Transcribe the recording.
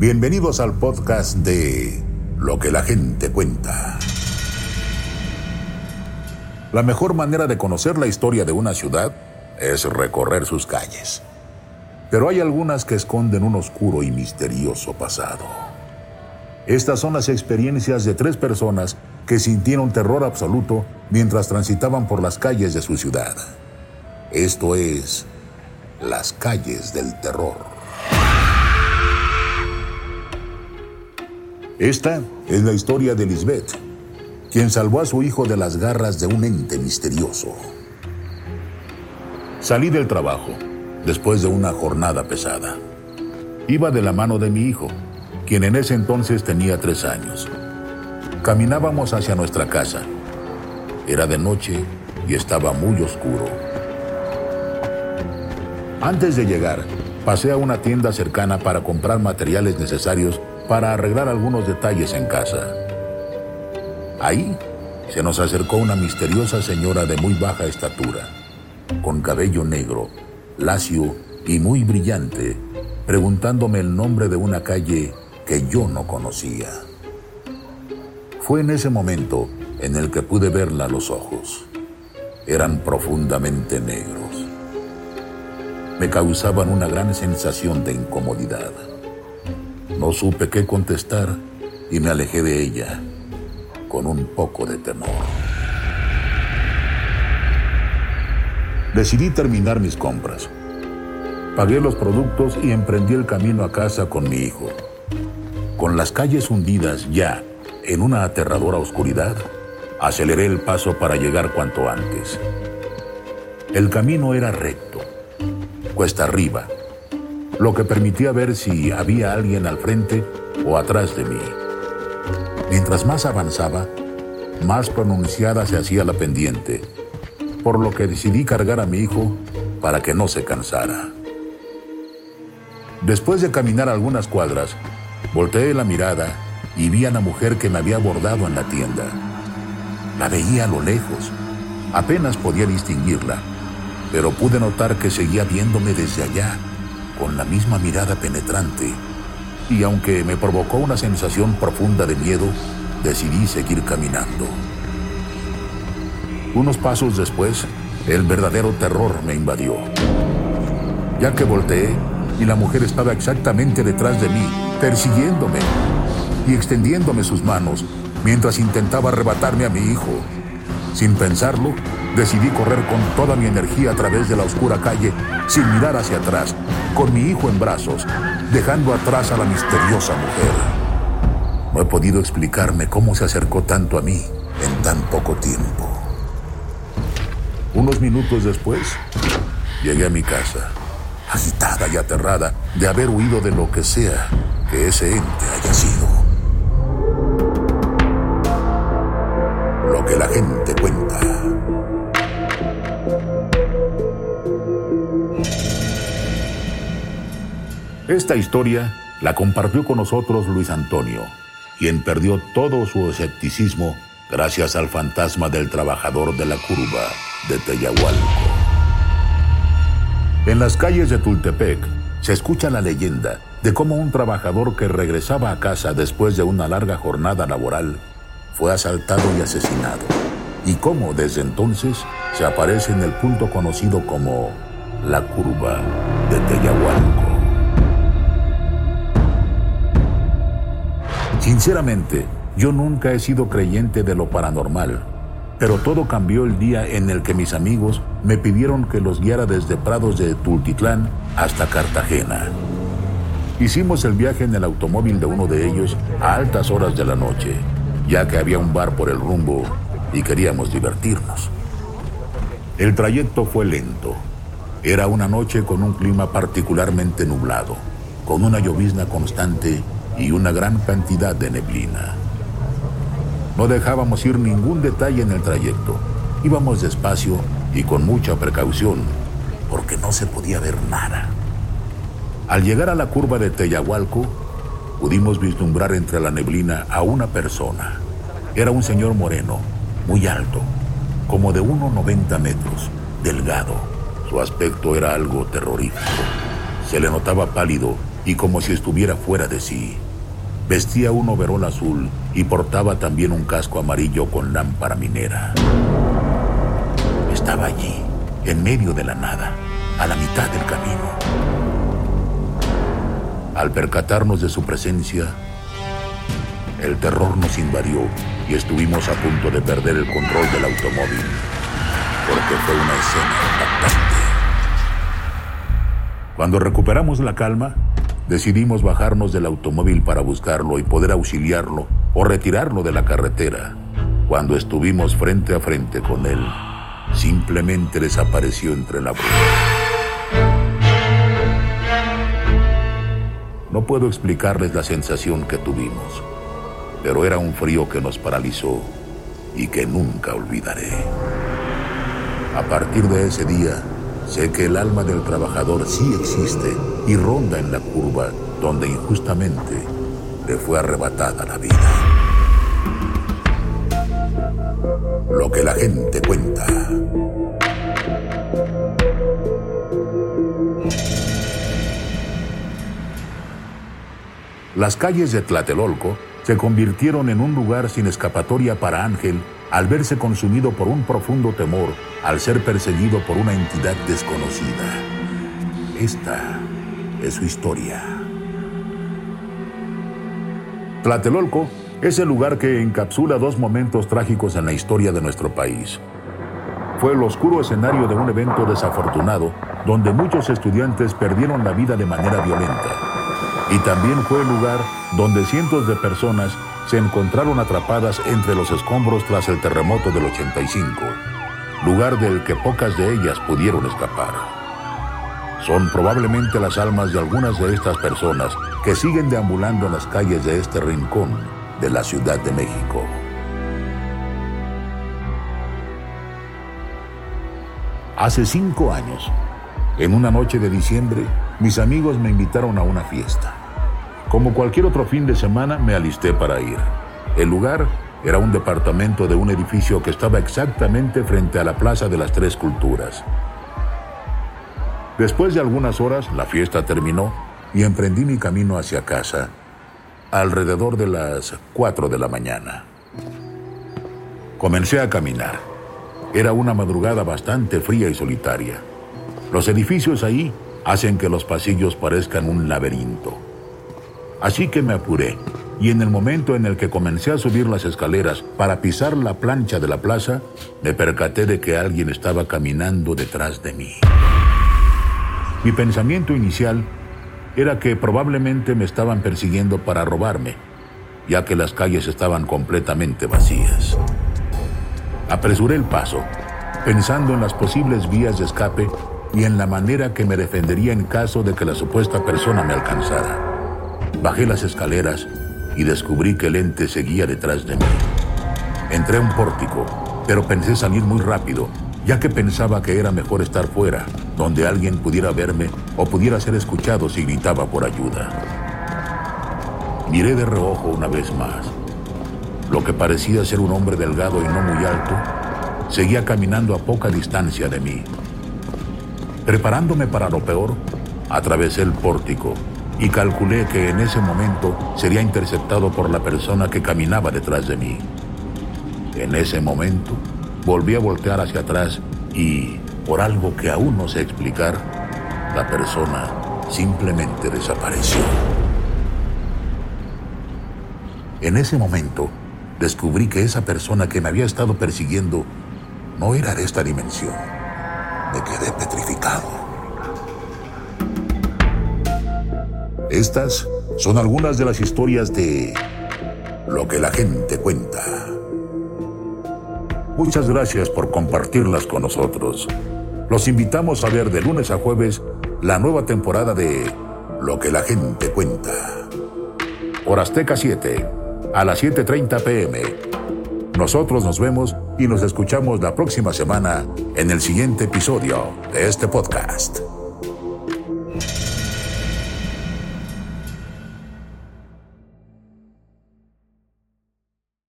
Bienvenidos al podcast de Lo que la gente cuenta. La mejor manera de conocer la historia de una ciudad es recorrer sus calles. Pero hay algunas que esconden un oscuro y misterioso pasado. Estas son las experiencias de tres personas que sintieron terror absoluto mientras transitaban por las calles de su ciudad. Esto es Las calles del terror. Esta es la historia de Lisbeth, quien salvó a su hijo de las garras de un ente misterioso. Salí del trabajo después de una jornada pesada. Iba de la mano de mi hijo, quien en ese entonces tenía tres años. Caminábamos hacia nuestra casa. Era de noche y estaba muy oscuro. Antes de llegar, pasé a una tienda cercana para comprar materiales necesarios para arreglar algunos detalles en casa. Ahí se nos acercó una misteriosa señora de muy baja estatura, con cabello negro, lacio y muy brillante, preguntándome el nombre de una calle que yo no conocía. Fue en ese momento en el que pude verla los ojos. Eran profundamente negros. Me causaban una gran sensación de incomodidad. No supe qué contestar y me alejé de ella con un poco de temor. Decidí terminar mis compras. Pagué los productos y emprendí el camino a casa con mi hijo. Con las calles hundidas ya en una aterradora oscuridad, aceleré el paso para llegar cuanto antes. El camino era recto, cuesta arriba, lo que permitía ver si había alguien al frente o atrás de mí. Mientras más avanzaba, más pronunciada se hacía la pendiente, por lo que decidí cargar a mi hijo para que no se cansara. Después de caminar algunas cuadras, volteé la mirada y vi a la mujer que me había abordado en la tienda. La veía a lo lejos. Apenas podía distinguirla, pero pude notar que seguía viéndome desde allá con la misma mirada penetrante, y aunque me provocó una sensación profunda de miedo, decidí seguir caminando. Unos pasos después, el verdadero terror me invadió, ya que volteé y la mujer estaba exactamente detrás de mí, persiguiéndome y extendiéndome sus manos mientras intentaba arrebatarme a mi hijo. Sin pensarlo, decidí correr con toda mi energía a través de la oscura calle sin mirar hacia atrás con mi hijo en brazos, dejando atrás a la misteriosa mujer. No he podido explicarme cómo se acercó tanto a mí en tan poco tiempo. Unos minutos después, llegué a mi casa, agitada y aterrada de haber huido de lo que sea que ese ente haya sido. Esta historia la compartió con nosotros Luis Antonio, quien perdió todo su escepticismo gracias al fantasma del trabajador de la curva de Teyahualco. En las calles de Tultepec se escucha la leyenda de cómo un trabajador que regresaba a casa después de una larga jornada laboral fue asaltado y asesinado, y cómo desde entonces se aparece en el punto conocido como la curva de Teyahualco. Sinceramente, yo nunca he sido creyente de lo paranormal, pero todo cambió el día en el que mis amigos me pidieron que los guiara desde Prados de Tultitlán hasta Cartagena. Hicimos el viaje en el automóvil de uno de ellos a altas horas de la noche, ya que había un bar por el rumbo y queríamos divertirnos. El trayecto fue lento. Era una noche con un clima particularmente nublado, con una llovizna constante y una gran cantidad de neblina. No dejábamos ir ningún detalle en el trayecto. Íbamos despacio y con mucha precaución, porque no se podía ver nada. Al llegar a la curva de Teyahualco, pudimos vislumbrar entre la neblina a una persona. Era un señor moreno, muy alto, como de 1,90 metros, delgado. Su aspecto era algo terrorífico. Se le notaba pálido y como si estuviera fuera de sí. Vestía un overol azul y portaba también un casco amarillo con lámpara minera. Estaba allí, en medio de la nada, a la mitad del camino. Al percatarnos de su presencia, el terror nos invadió y estuvimos a punto de perder el control del automóvil, porque fue una escena impactante. Cuando recuperamos la calma, decidimos bajarnos del automóvil para buscarlo y poder auxiliarlo o retirarlo de la carretera. Cuando estuvimos frente a frente con él, simplemente desapareció entre la bruma. No puedo explicarles la sensación que tuvimos, pero era un frío que nos paralizó y que nunca olvidaré. A partir de ese día, sé que el alma del trabajador sí existe y ronda en la curva donde injustamente le fue arrebatada la vida. Lo que la gente cuenta. Las calles de Tlatelolco se convirtieron en un lugar sin escapatoria para Ángel al verse consumido por un profundo temor al ser perseguido por una entidad desconocida. Esta es su historia. Tlatelolco es el lugar que encapsula dos momentos trágicos en la historia de nuestro país. Fue el oscuro escenario de un evento desafortunado donde muchos estudiantes perdieron la vida de manera violenta. Y también fue el lugar donde cientos de personas se encontraron atrapadas entre los escombros tras el terremoto del 85, lugar del que pocas de ellas pudieron escapar. Son probablemente las almas de algunas de estas personas que siguen deambulando en las calles de este rincón de la Ciudad de México. Hace cinco años, en una noche de diciembre, mis amigos me invitaron a una fiesta. Como cualquier otro fin de semana, me alisté para ir. El lugar era un departamento de un edificio que estaba exactamente frente a la Plaza de las Tres Culturas. Después de algunas horas, la fiesta terminó y emprendí mi camino hacia casa, alrededor de las 4 de la mañana. Comencé a caminar. Era una madrugada bastante fría y solitaria. Los edificios ahí hacen que los pasillos parezcan un laberinto. Así que me apuré y en el momento en el que comencé a subir las escaleras para pisar la plancha de la plaza, me percaté de que alguien estaba caminando detrás de mí. Mi pensamiento inicial era que probablemente me estaban persiguiendo para robarme, ya que las calles estaban completamente vacías. Apresuré el paso, pensando en las posibles vías de escape y en la manera que me defendería en caso de que la supuesta persona me alcanzara. Bajé las escaleras y descubrí que el ente seguía detrás de mí. Entré a un pórtico, pero pensé salir muy rápido, ya que pensaba que era mejor estar fuera, donde alguien pudiera verme o pudiera ser escuchado si gritaba por ayuda. Miré de reojo una vez más. Lo que parecía ser un hombre delgado y no muy alto, seguía caminando a poca distancia de mí. Preparándome para lo peor, atravesé el pórtico y calculé que en ese momento sería interceptado por la persona que caminaba detrás de mí. En ese momento, volví a voltear hacia atrás y, por algo que aún no sé explicar, la persona simplemente desapareció. En ese momento, descubrí que esa persona que me había estado persiguiendo no era de esta dimensión. Me quedé petrificado. Estas son algunas de las historias de lo que la gente cuenta. Muchas gracias por compartirlas con nosotros. Los invitamos a ver de lunes a jueves la nueva temporada de Lo que la gente cuenta. Por Azteca 7, a las 7.30 pm. Nosotros nos vemos y nos escuchamos la próxima semana en el siguiente episodio de este podcast.